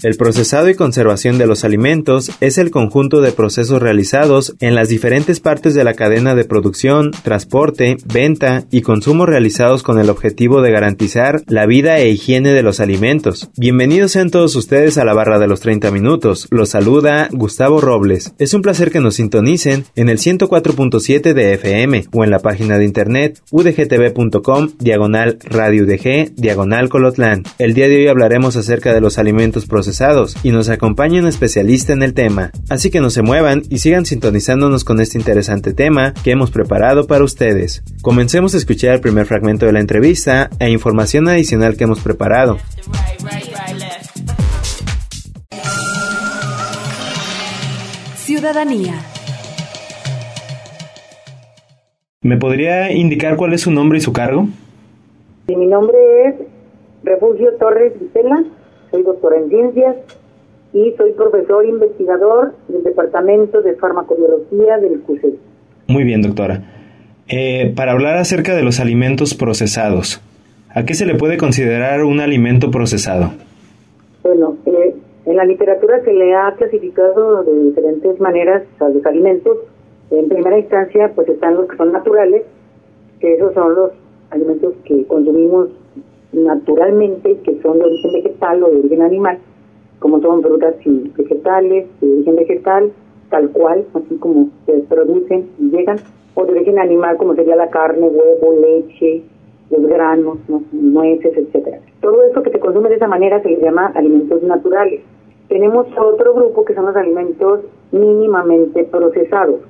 El procesado y conservación de los alimentos es el conjunto de procesos realizados en las diferentes partes de la cadena de producción, transporte, venta y consumo realizados con el objetivo de garantizar la vida e higiene de los alimentos. Bienvenidos sean todos ustedes a la barra de los 30 minutos. Los saluda Gustavo Robles. Es un placer que nos sintonicen en el 104.7 de FM o en la página de internet udgtv.com diagonal radio udg diagonal colotlán. El día de hoy hablaremos acerca de los alimentos procesados y nos acompaña un especialista en el tema. Así que no se muevan y sigan sintonizándonos con este interesante tema que hemos preparado para ustedes. Comencemos a escuchar el primer fragmento de la entrevista e información adicional que hemos preparado. Ciudadanía. ¿Me podría indicar cuál es su nombre y su cargo? Mi nombre es Refugio Torres Vitela, soy doctora en ciencias y soy profesor investigador del Departamento de Farmacobiología del CUSES. Muy bien, doctora. Eh, para hablar acerca de los alimentos procesados, ¿a qué se le puede considerar un alimento procesado? Bueno, eh, en la literatura se le ha clasificado de diferentes maneras a los alimentos. En primera instancia, pues están los que son naturales, que esos son los alimentos que consumimos naturalmente, que son de origen vegetal o de origen animal, como son frutas y vegetales de origen vegetal, tal cual, así como se producen y llegan, o de origen animal, como sería la carne, huevo, leche, los granos, nueces, etcétera. Todo esto que se consume de esa manera se le llama alimentos naturales. Tenemos otro grupo que son los alimentos mínimamente procesados.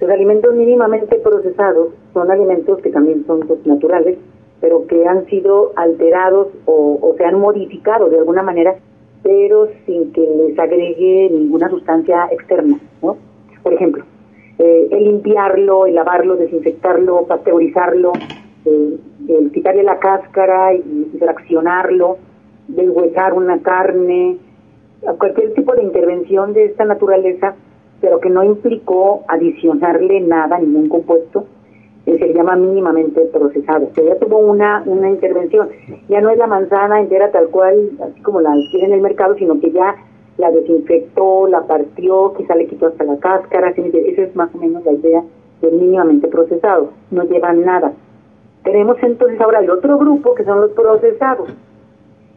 Los alimentos mínimamente procesados son alimentos que también son pues, naturales, pero que han sido alterados o, se han modificado de alguna manera, pero sin que les agregue ninguna sustancia externa, ¿no? Por ejemplo, eh, el limpiarlo, el lavarlo, desinfectarlo, pasteurizarlo, eh, el quitarle la cáscara y fraccionarlo, deshuesar una carne, cualquier tipo de intervención de esta naturaleza, pero que no implicó adicionarle nada, ningún compuesto, se llama mínimamente procesado. que ya tuvo una, una intervención. Ya no es la manzana entera tal cual, así como la tiene en el mercado, sino que ya la desinfectó, la partió, quizá le quitó hasta la cáscara. Esa es más o menos la idea del mínimamente procesado. No llevan nada. Tenemos entonces ahora el otro grupo que son los procesados,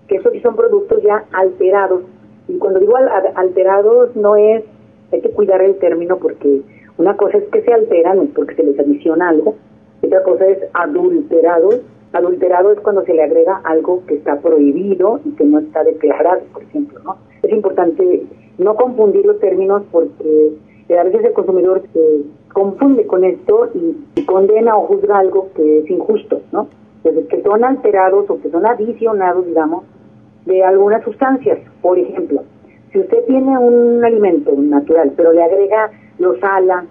que esos sí son productos ya alterados. Y cuando digo alterados no es, hay que cuidar el término porque una cosa es que se alteran, porque se les adiciona algo, otra cosa es adulterado. Adulterado es cuando se le agrega algo que está prohibido y que no está declarado, por ejemplo, ¿no? Es importante no confundir los términos porque a veces el consumidor se confunde con esto y, condena o juzga algo que es injusto, ¿no? Entonces, que son alterados o que son adicionados, digamos, de algunas sustancias. Por ejemplo, si usted tiene un alimento natural, pero le agrega lo sala,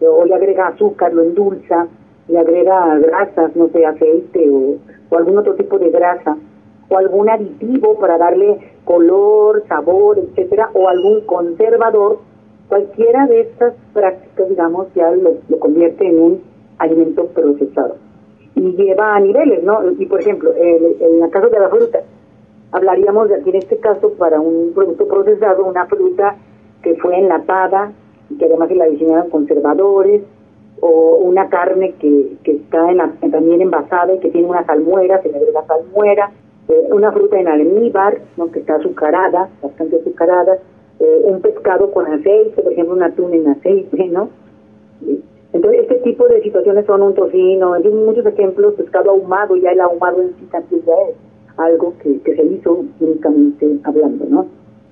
o le agrega azúcar, lo endulza, le agrega grasas, no sé, aceite o, algún otro tipo de grasa, o algún aditivo para darle color, sabor, etcétera, o algún conservador, cualquiera de estas prácticas, digamos, ya lo, convierte en un alimento procesado. Y lleva a niveles, ¿no? Y por ejemplo, en, en el caso de la fruta, hablaríamos de aquí en este caso para un producto procesado, una fruta que fue enlatada, que además se la diseñaron conservadores, o una carne que, que está en también envasada y que tiene una salmuera, se le agrega salmuera, eh, una fruta en almíbar, ¿no? que está azucarada, bastante azucarada, eh, un pescado con aceite, por ejemplo, un atún en aceite, ¿no? Entonces, este tipo de situaciones son un tocino, hay muchos ejemplos, pescado ahumado, ya el ahumado en sí también ya es algo que, que se hizo únicamente hablando, ¿no?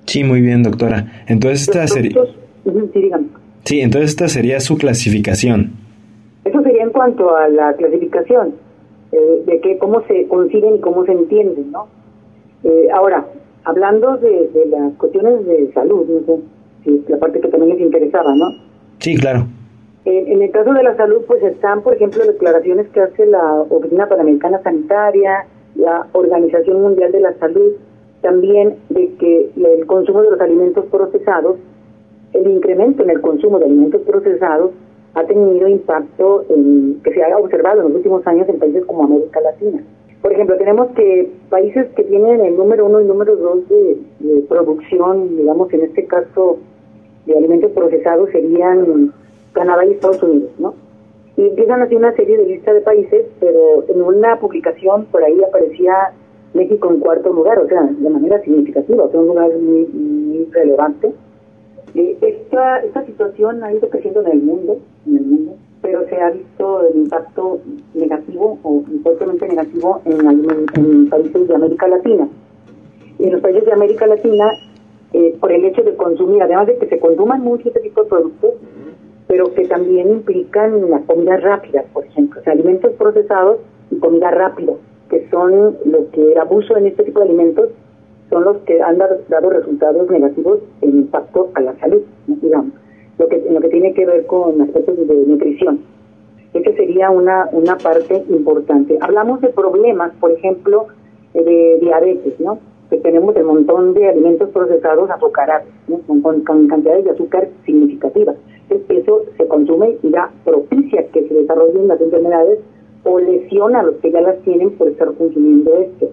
Sí, muy bien, doctora. Entonces, esta sería... Sí, entonces esta sería su clasificación. Eso sería en cuanto a la clasificación, eh, de que cómo se consiguen y cómo se entienden, ¿no? Eh, ahora, hablando de, las cuestiones de salud, la parte que también les interesaba, ¿no? Sí, claro. En, el caso de la salud, pues están, por ejemplo, declaraciones que hace la Oficina Panamericana Sanitaria, la Organización Mundial de la Salud, también de que el consumo de los alimentos procesados, el incremento en el consumo de alimentos procesados ha tenido impacto en, que se ha observado en los últimos años en países como América Latina. Por ejemplo, tenemos que países que tienen el número uno y número dos de, producción, digamos, en este caso, de alimentos procesados serían Canadá y Estados Unidos, ¿no? Y empiezan a hacer una serie de listas de países, pero en una publicación por ahí aparecía México en cuarto lugar, o sea, de manera significativa, o sea, un lugar muy, muy relevante. Esta, esta situación ha ido creciendo en el mundo, en el mundo, pero se ha visto el impacto negativo o fuertemente negativo en, países de América Latina. En los países de América Latina, eh, por el hecho de consumir, además de que se consuman muchos este tipo de productos, pero que también implican la comida rápida, por ejemplo, alimentos procesados y comida rápida, que son lo que el abuso en este tipo de alimentos son los que han dado, resultados negativos en impacto a la salud, digamos lo que, lo que tiene que ver con aspectos de nutrición. Esa sería una, una parte importante. Hablamos de problemas, por ejemplo, de diabetes, ¿no? Que tenemos el montón de alimentos procesados azucarados, con, cantidades de azúcar significativas. Eso se consume y da propicia que se desarrollen las enfermedades o lesiona a los que ya las tienen por estar consumiendo esto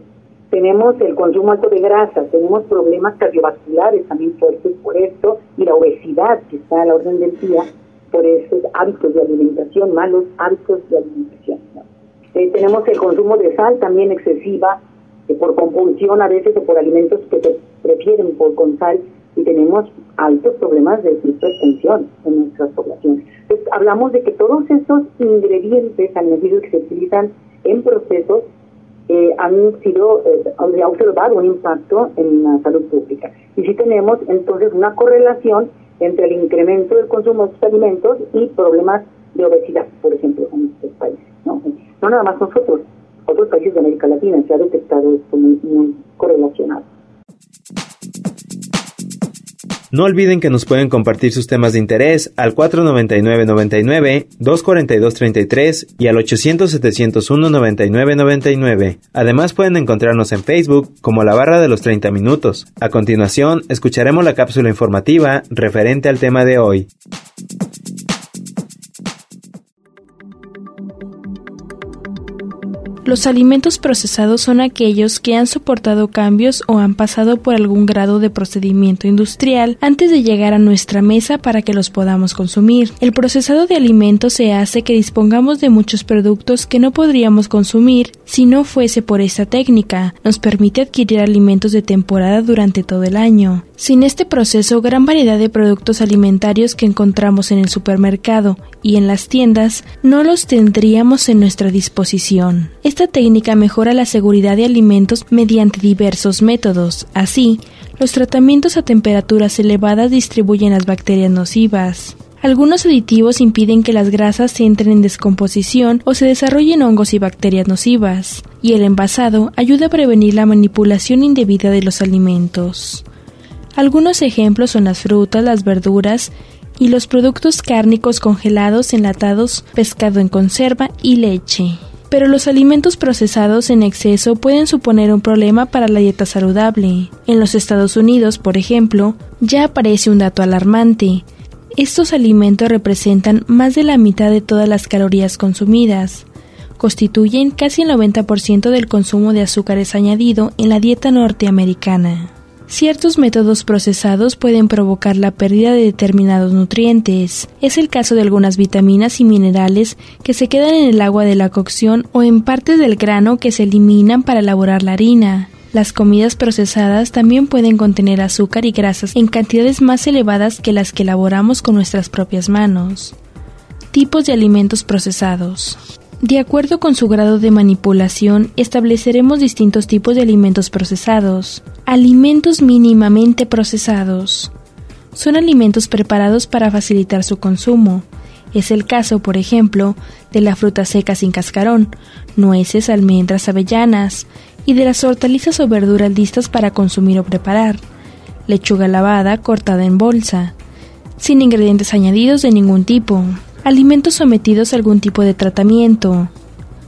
tenemos el consumo alto de grasa, tenemos problemas cardiovasculares también fuertes por esto, y la obesidad que está a la orden del día por esos hábitos de alimentación, malos hábitos de alimentación. Eh, tenemos el consumo de sal también excesiva, por compulsión a veces o por alimentos que se prefieren por con sal, y tenemos altos problemas de hipertensión en nuestras poblaciones. Entonces, hablamos de que todos esos ingredientes alimenticios que se utilizan en procesos eh, han sido, eh, ha observado un impacto en la salud pública. Y si tenemos entonces una correlación entre el incremento del consumo de estos alimentos y problemas de obesidad, por ejemplo, en estos países. No, no nada más nosotros, otros países de América Latina se ha detectado esto muy correlacionado. No olviden que nos pueden compartir sus temas de interés al 499-99, 242-33 y al 800-701-9999. Además pueden encontrarnos en Facebook como la barra de los 30 minutos. A continuación, escucharemos la cápsula informativa referente al tema de hoy. Los alimentos procesados son aquellos que han soportado cambios o han pasado por algún grado de procedimiento industrial antes de llegar a nuestra mesa para que los podamos consumir. El procesado de alimentos se hace que dispongamos de muchos productos que no podríamos consumir si no fuese por esta técnica. Nos permite adquirir alimentos de temporada durante todo el año. Sin este proceso, gran variedad de productos alimentarios que encontramos en el supermercado y en las tiendas no los tendríamos en nuestra disposición. Esta técnica mejora la seguridad de alimentos mediante diversos métodos. Así, los tratamientos a temperaturas elevadas distribuyen las bacterias nocivas. Algunos aditivos impiden que las grasas entren en descomposición o se desarrollen hongos y bacterias nocivas, y el envasado ayuda a prevenir la manipulación indebida de los alimentos. Algunos ejemplos son las frutas, las verduras y los productos cárnicos congelados, enlatados, pescado en conserva y leche. Pero los alimentos procesados en exceso pueden suponer un problema para la dieta saludable. En los Estados Unidos, por ejemplo, ya aparece un dato alarmante. Estos alimentos representan más de la mitad de todas las calorías consumidas. Constituyen casi el 90% del consumo de azúcares añadido en la dieta norteamericana. Ciertos métodos procesados pueden provocar la pérdida de determinados nutrientes. Es el caso de algunas vitaminas y minerales que se quedan en el agua de la cocción o en partes del grano que se eliminan para elaborar la harina. Las comidas procesadas también pueden contener azúcar y grasas en cantidades más elevadas que las que elaboramos con nuestras propias manos. Tipos de alimentos procesados. De acuerdo con su grado de manipulación, estableceremos distintos tipos de alimentos procesados. Alimentos mínimamente procesados. Son alimentos preparados para facilitar su consumo. Es el caso, por ejemplo, de la fruta seca sin cascarón, nueces, almendras, avellanas, y de las hortalizas o verduras listas para consumir o preparar. Lechuga lavada cortada en bolsa, sin ingredientes añadidos de ningún tipo, alimentos sometidos a algún tipo de tratamiento,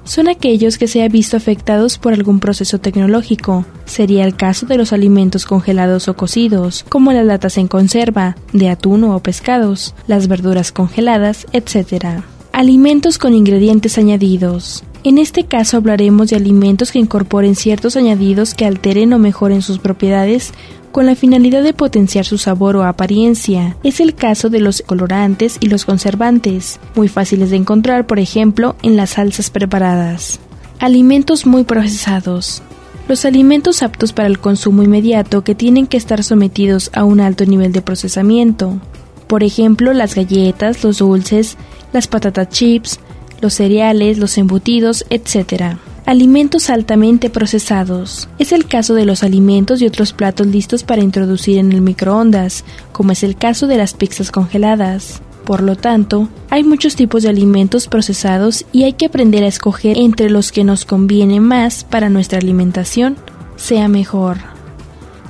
son aquellos que se ha visto afectados por algún proceso tecnológico. Sería el caso de los alimentos congelados o cocidos, como las latas en conserva, de atún o pescados, las verduras congeladas, etc. Alimentos con ingredientes añadidos. En este caso hablaremos de alimentos que incorporen ciertos añadidos que alteren o mejoren sus propiedades con la finalidad de potenciar su sabor o apariencia. Es el caso de los colorantes y los conservantes, muy fáciles de encontrar, por ejemplo, en las salsas preparadas. Alimentos muy procesados. Los alimentos aptos para el consumo inmediato que tienen que estar sometidos a un alto nivel de procesamiento. Por ejemplo, las galletas, los dulces, las patatas chips, los cereales, los embutidos, etc. Alimentos altamente procesados. Es el caso de los alimentos y otros platos listos para introducir en el microondas, como es el caso de las pizzas congeladas. Por lo tanto, hay muchos tipos de alimentos procesados y hay que aprender a escoger entre los que nos conviene más para nuestra alimentación sea mejor.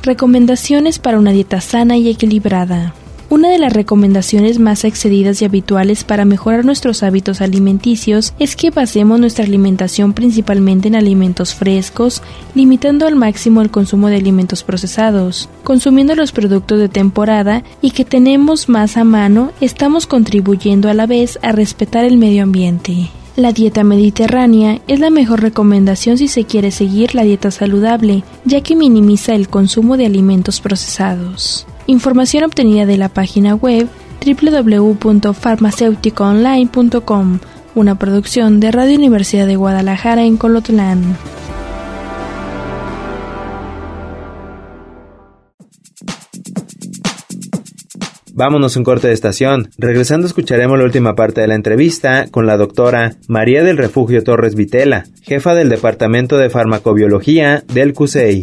Recomendaciones para una dieta sana y equilibrada. Una de las recomendaciones más excedidas y habituales para mejorar nuestros hábitos alimenticios es que basemos nuestra alimentación principalmente en alimentos frescos, limitando al máximo el consumo de alimentos procesados. Consumiendo los productos de temporada y que tenemos más a mano, estamos contribuyendo a la vez a respetar el medio ambiente. La dieta mediterránea es la mejor recomendación si se quiere seguir la dieta saludable, ya que minimiza el consumo de alimentos procesados. Información obtenida de la página web www.farmacéuticoonline.com, una producción de Radio Universidad de Guadalajara en Colotlán. Vámonos un corte de estación. Regresando escucharemos la última parte de la entrevista con la doctora María del Refugio Torres Vitela, jefa del Departamento de Farmacobiología del CUSEI.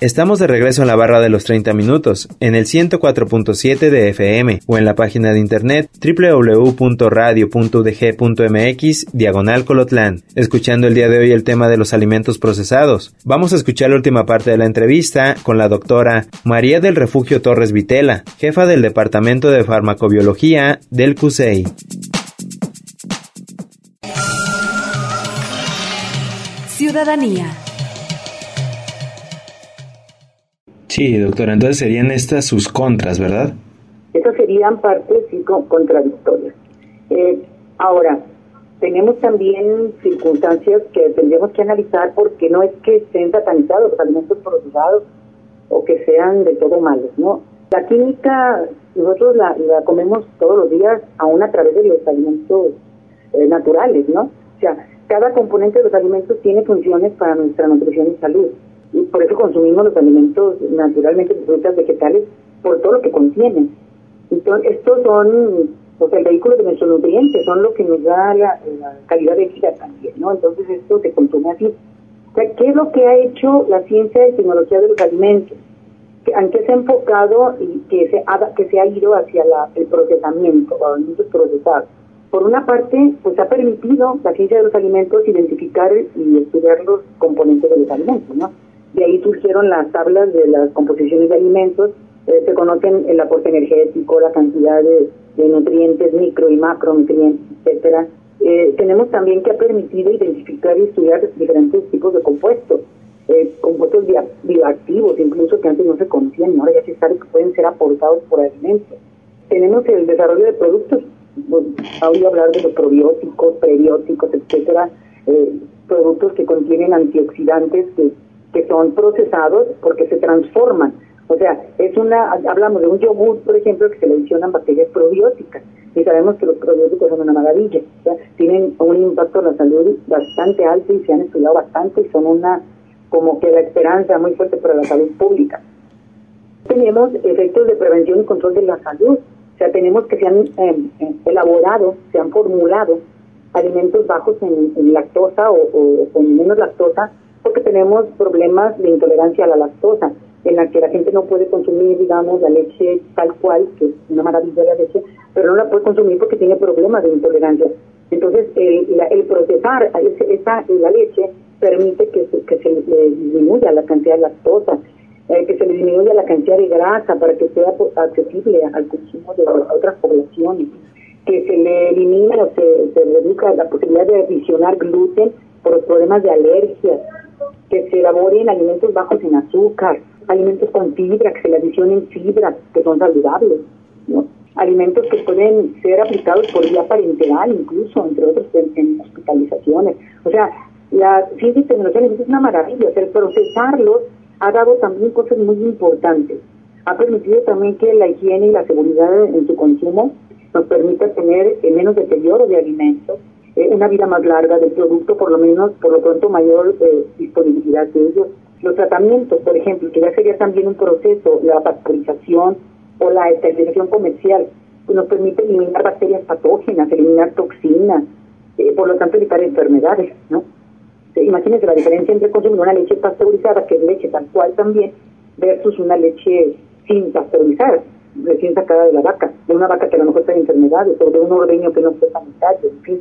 Estamos de regreso en la barra de los 30 minutos, en el 104.7 de FM o en la página de internet www.radio.udg.mx diagonal colotlán, escuchando el día de hoy el tema de los alimentos procesados. Vamos a escuchar la última parte de la entrevista con la doctora María del Refugio Torres Vitela, jefa del Departamento de Farmacobiología del CUSEI. Ciudadanía. Sí, doctora, entonces serían estas sus contras, ¿verdad? Esas serían partes contradictorias. Eh, ahora, tenemos también circunstancias que tendríamos que analizar porque no es que estén satanizados los alimentos procesados o que sean de todo malos, ¿no? La química nosotros la, comemos todos los días aún a través de los alimentos eh, naturales, ¿no? O sea, cada componente de los alimentos tiene funciones para nuestra nutrición y salud y por eso consumimos los alimentos naturalmente, frutas, vegetales, por todo lo que contienen. Entonces, estos son pues, el vehículo de nuestros nutrientes, son lo que nos da la, calidad de vida también, ¿no? Entonces, esto se consume así. O sea, ¿qué es lo que ha hecho la ciencia y tecnología de los alimentos? ¿En qué se ha enfocado y que se ha, que se ha ido hacia la, el procesamiento, alimentos procesados? Por una parte, pues ha permitido la ciencia de los alimentos identificar y estudiar los componentes de los alimentos, ¿no? De ahí surgieron las tablas de las composiciones de alimentos, eh, se conocen el aporte energético, la cantidad de, nutrientes, micro y macronutrientes, etcétera. Eh, tenemos también que ha permitido identificar y estudiar diferentes tipos de compuestos, eh, compuestos bioactivos, incluso que antes no se conocían, ahora ya se sabe que pueden ser aportados por alimentos. Tenemos el desarrollo de productos, ha oído hablar de los probióticos, prebióticos, etcétera, productos que contienen antioxidantes que que son procesados porque se transforman. O sea, es una, hablamos de un yogur, por ejemplo, que se le adicionan bacterias probióticas. Y sabemos que los probióticos son una maravilla. tienen un impacto en la salud bastante alto y se han estudiado bastante y son una, como que la esperanza muy fuerte para la salud pública. Tenemos efectos de prevención y control de la salud. O sea, tenemos que se han em, em, elaborado, se han formulado alimentos bajos en, lactosa o, con menos lactosa porque tenemos problemas de intolerancia a la lactosa en la que la gente no puede consumir, digamos, la leche tal cual, que es una maravilla la leche, pero no la puede consumir porque tiene problemas de intolerancia. Entonces, el, el procesar esa, la leche permite que que se disminuya la cantidad de lactosa, eh, que se le disminuya la cantidad de grasa para que sea accesible al consumo de otras poblaciones, que se le elimine o se, se reduzca la posibilidad de adicionar gluten por los problemas de alergia, que se elaboren alimentos bajos en azúcar, alimentos con fibra, que se le adicionen fibra, que son saludables, alimentos que pueden ser aplicados por vía parenteral, incluso, entre otros, en, hospitalizaciones. O sea, la ciencia y tecnología es una maravilla, o procesarlos ha dado también cosas muy importantes. Ha permitido también que la higiene y la seguridad en su consumo nos permita tener menos deterioro de alimentos, eh, una vida más larga del producto, por lo menos, por lo pronto, mayor eh, disponibilidad de ellos. Los tratamientos, por ejemplo, que ya sería también un proceso, la pasteurización o la esterilización comercial, que nos permite eliminar bacterias patógenas, eliminar toxinas, eh, por lo tanto evitar enfermedades, ¿no? Imagínense la diferencia entre consumir una leche pasteurizada, que es leche tal cual también, versus una leche sin pasteurizar, recién sacada de la vaca, de una vaca que a lo mejor tiene enfermedades, o de un ordeño que no fue sanitario, en fin.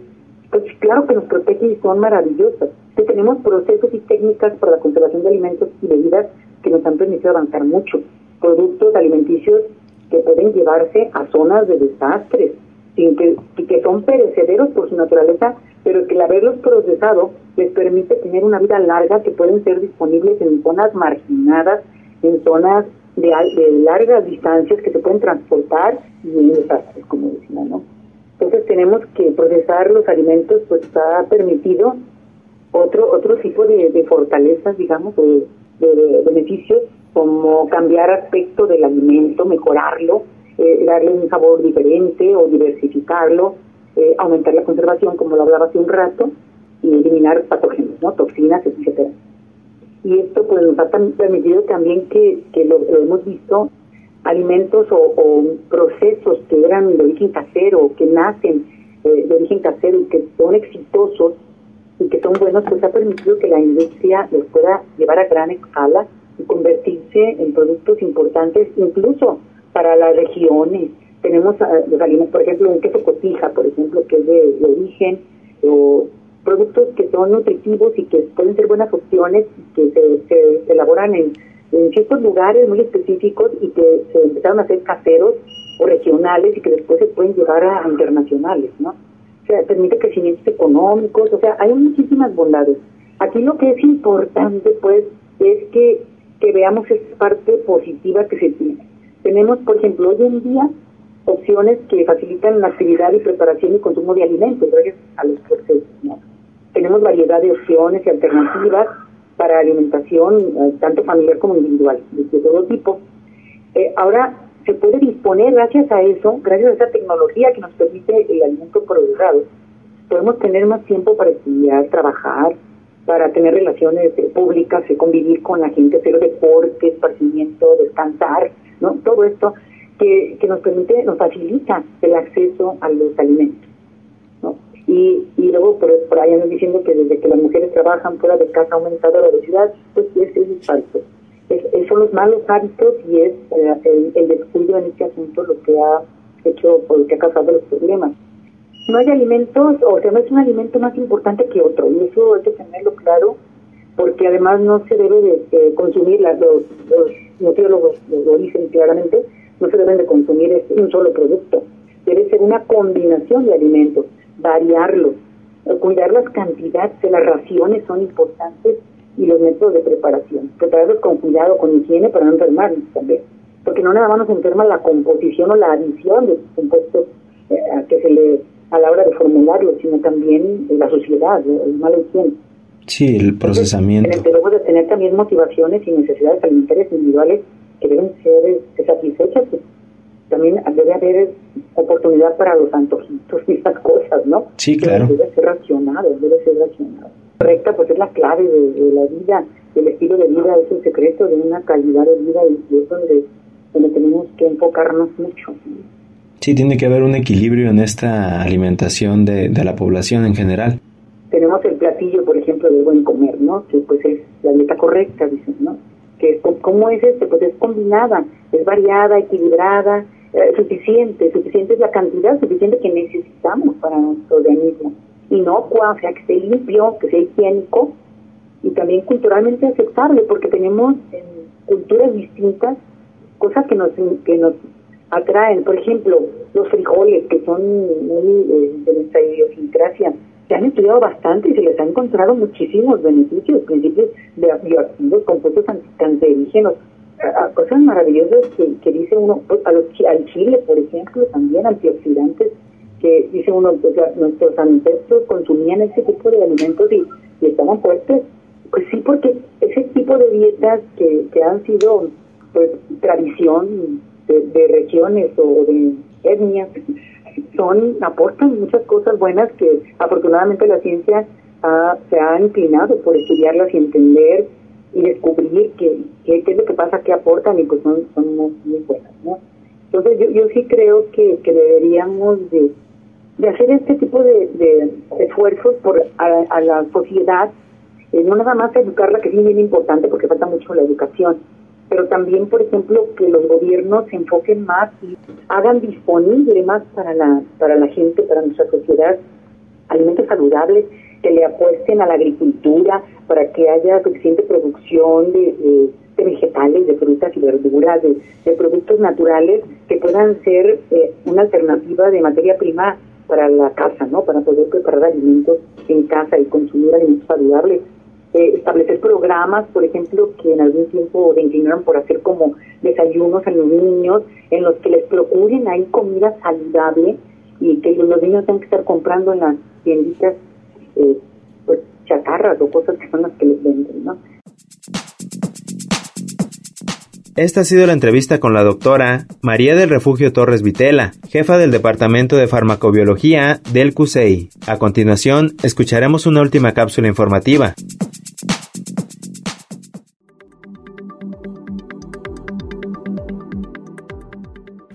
Pues claro que nos protege y son maravillosas. Que tenemos procesos y técnicas para la conservación de alimentos y bebidas que nos han permitido avanzar mucho. Productos alimenticios que pueden llevarse a zonas de desastres, sin que, que son perecederos por su naturaleza, pero que el haberlos procesado les permite tener una vida larga que pueden ser disponibles en zonas marginadas, en zonas de, de largas distancias que se pueden transportar y en desastres, como decía, ¿no? Entonces tenemos que procesar los alimentos, pues ha permitido otro otro tipo de, fortalezas, digamos, de, beneficios, como cambiar aspecto del alimento, mejorarlo, eh, darle un sabor diferente o diversificarlo, eh, aumentar la conservación, como lo hablaba hace un rato, y eliminar patógenos, ¿no? toxinas, etcétera. Y esto pues nos ha permitido también que, que lo hemos visto alimentos o, procesos que eran de origen casero, que nacen eh, de origen casero y que son exitosos y que son buenos, pues ha permitido que la industria los pueda llevar a gran escala y convertirse en productos importantes incluso para las regiones. Tenemos ah, los alimentos, por ejemplo, un queso cotija, por ejemplo, que es de, origen, o productos que son nutritivos y que pueden ser buenas opciones y que se elaboran en en ciertos lugares muy específicos y que se empezaron a hacer caseros o regionales y que después se pueden llevar a, internacionales, ¿no? O sea, permite crecimientos económicos, o sea, hay muchísimas bondades. Aquí lo que es importante, pues, es que, que veamos esta parte positiva que se tiene. Tenemos, por ejemplo, hoy en día opciones que facilitan la actividad y preparación y consumo de alimentos gracias a los procesos, ¿no? Tenemos variedad de opciones y alternativas para alimentación, eh, tanto familiar como individual, de, todo tipo. Eh, ahora se puede disponer, gracias a eso, gracias a esa tecnología que nos permite el alimento procesado, podemos tener más tiempo para estudiar, trabajar, para tener relaciones eh, públicas, convivir con la gente, hacer deporte, esparcimiento, descansar, ¿no? Todo esto que, que nos permite, nos facilita el acceso a los alimentos. Y, y luego por, por ahí andan diciendo que desde que las mujeres trabajan fuera de casa ha aumentado la obesidad, pues eso es falso. Es, son los malos hábitos y es eh, el, descuido en este asunto lo que ha hecho, por lo que ha causado los problemas. No hay alimentos, o sea, no es un alimento más importante que otro, y eso hay que tenerlo claro, porque además no se debe de, consumir, las, los, los nutriólogos lo dicen claramente, no se deben de consumir un solo producto, debe ser una combinación de alimentos variarlos, cuidar las cantidades de las raciones son importantes y los métodos de preparación. Prepararlos con cuidado, con higiene para no enfermarnos también. Porque no nada más nos enferma la composición o la adición de compuestos eh, que se le a la hora de formularlos, sino también la sociedad, el mal higiene. Sí, el procesamiento. Entonces, luego de tener también motivaciones y necesidades alimentarias individuales que deben ser satisfechas, pues, también debe haber oportunidad para los antojitos y esas cosas, ¿no? Sí, claro. Debe, ser racionado, debe ser racionado. Correcta, pues es la clave de, la vida, el estilo de vida es el secreto de una calidad de vida y es donde donde tenemos que enfocarnos mucho. Sí, tiene que haber un equilibrio en esta alimentación de, de la población en general. Tenemos el platillo, por ejemplo, del buen comer, ¿no? Que pues es la dieta correcta, dicen, ¿no? Que ¿cómo es este? Pues es combinada, es variada, equilibrada, eh, suficiente, suficiente es la cantidad suficiente que necesitamos para nuestro organismo. Inocua, o sea, que esté limpio, que sea higiénico y también culturalmente aceptable, porque tenemos en culturas distintas cosas que nos, que nos atraen. Por ejemplo, los frijoles, que son muy eh, de nuestra idiosincrasia, se han estudiado bastante y se les ha encontrado muchísimos beneficios, principios de bioactivos, compuestos anticancerígenos, cosas maravillosas que, dice uno, pues, a los, al chile, por ejemplo, también antioxidantes, que dice uno, pues, nuestros ancestros consumían ese tipo de alimentos y, estaban fuertes. Pues sí, porque ese tipo de dietas que, que han sido pues tradición de, regiones o de etnias, son aportan muchas cosas buenas que afortunadamente la ciencia se ha inclinado por estudiarlas y entender y descubrir qué, qué, es lo que pasa, qué aportan y pues son, son muy, buenas. ¿no? Entonces yo, yo sí creo que, que deberíamos de, de hacer este tipo de, esfuerzos por a, la sociedad, eh, no nada más educarla, que es bien importante porque falta mucho la educación, pero también, por ejemplo, que los gobiernos se enfoquen más y hagan disponible más para la, para la gente, para nuestra sociedad, alimentos saludables, que le apuesten a la agricultura para que haya suficiente producción de, vegetales, de frutas y verduras, de, productos naturales que puedan ser eh, una alternativa de materia prima para la casa, ¿no? Para poder preparar alimentos en casa y consumir alimentos saludables eh, establecer programas, por ejemplo, que en algún tiempo se inclinaron por hacer como desayunos a los niños, en los que les procuren ahí comida saludable y que los niños tengan que estar comprando en las tienditas eh, pues chatarras o cosas que son las que les venden, ¿no? Esta ha sido la entrevista con la doctora María del Refugio Torres Vitela, jefa del Departamento de Farmacobiología del CUSEI. A continuación, escucharemos una última cápsula informativa.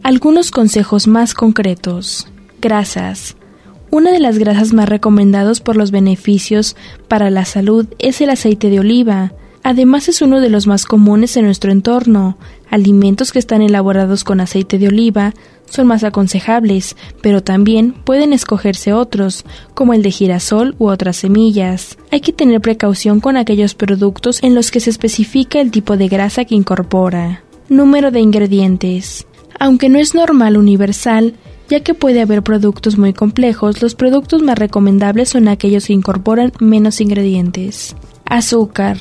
Algunos consejos más concretos. Grasas. Una de las grasas más recomendados por los beneficios para la salud es el aceite de oliva. Además es uno de los más comunes en nuestro entorno. Alimentos que están elaborados con aceite de oliva son más aconsejables, pero también pueden escogerse otros, como el de girasol u otras semillas. Hay que tener precaución con aquellos productos en los que se especifica el tipo de grasa que incorpora. Número de ingredientes. Aunque no es normal universal, ya que puede haber productos muy complejos, los productos más recomendables son aquellos que incorporan menos ingredientes. Azúcar.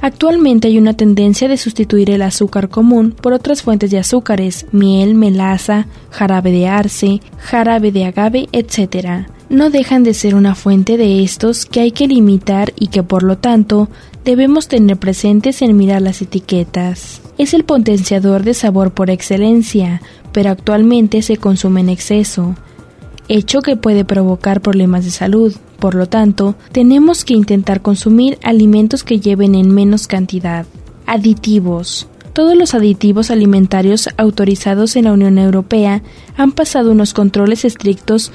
Actualmente hay una tendencia de sustituir el azúcar común por otras fuentes de azúcares, miel, melaza, jarabe de arce, jarabe de agave, etc. No dejan de ser una fuente de estos que hay que limitar y que por lo tanto debemos tener presentes en mirar las etiquetas. Es el potenciador de sabor por excelencia, pero actualmente se consume en exceso, hecho que puede provocar problemas de salud. Por lo tanto, tenemos que intentar consumir alimentos que lleven en menos cantidad. Aditivos. Todos los aditivos alimentarios autorizados en la Unión Europea han pasado unos controles estrictos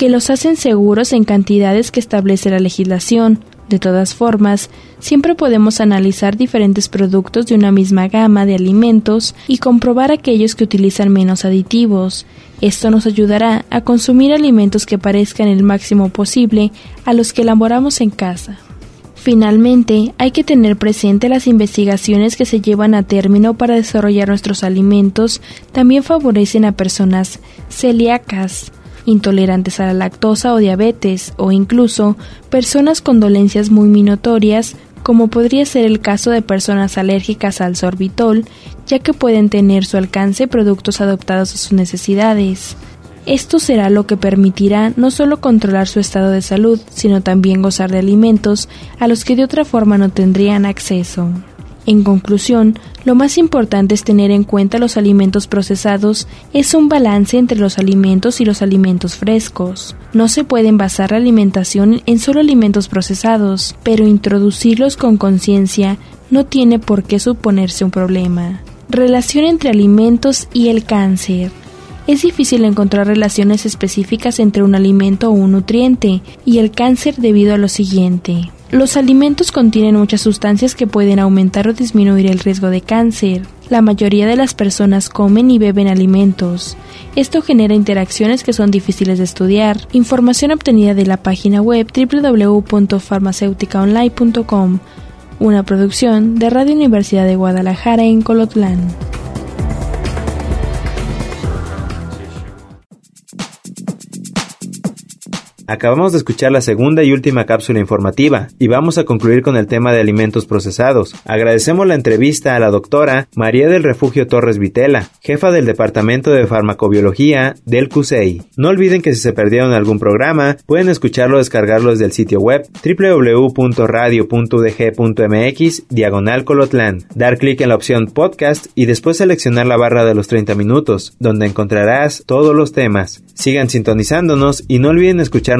que los hacen seguros en cantidades que establece la legislación, de todas formas, siempre podemos analizar diferentes productos de una misma gama de alimentos y comprobar aquellos que utilizan menos aditivos. Esto nos ayudará a consumir alimentos que parezcan el máximo posible a los que elaboramos en casa. Finalmente, hay que tener presente las investigaciones que se llevan a término para desarrollar nuestros alimentos también favorecen a personas celíacas, intolerantes a la lactosa o diabetes, o incluso personas con dolencias muy minotorias, como podría ser el caso de personas alérgicas al sorbitol, ya que pueden tener su alcance productos adoptados a sus necesidades. Esto será lo que permitirá no solo controlar su estado de salud, sino también gozar de alimentos a los que de otra forma no tendrían acceso. En conclusión, lo más importante es tener en cuenta los alimentos procesados, es un balance entre los alimentos y los alimentos frescos. No se puede basar la alimentación en solo alimentos procesados, pero introducirlos con conciencia no tiene por qué suponerse un problema. Relación entre alimentos y el cáncer. Es difícil encontrar relaciones específicas entre un alimento o un nutriente y el cáncer debido a lo siguiente. Los alimentos contienen muchas sustancias que pueden aumentar o disminuir el riesgo de cáncer. La mayoría de las personas comen y beben alimentos. Esto genera interacciones que son difíciles de estudiar. Información obtenida de la página web www.farmaceuticaonline.com, una producción de Radio Universidad de Guadalajara en Colotlán. Acabamos de escuchar la segunda y última cápsula informativa y vamos a concluir con el tema de alimentos procesados. Agradecemos la entrevista a la doctora María del Refugio Torres Vitela, jefa del Departamento de Farmacobiología del CUSEI. No olviden que si se perdieron algún programa, pueden escucharlo o descargarlo desde el sitio web www.radio.udg.mx diagonal colotlán, dar clic en la opción podcast y después seleccionar la barra de los 30 minutos, donde encontrarás todos los temas. Sigan sintonizándonos y no olviden escuchar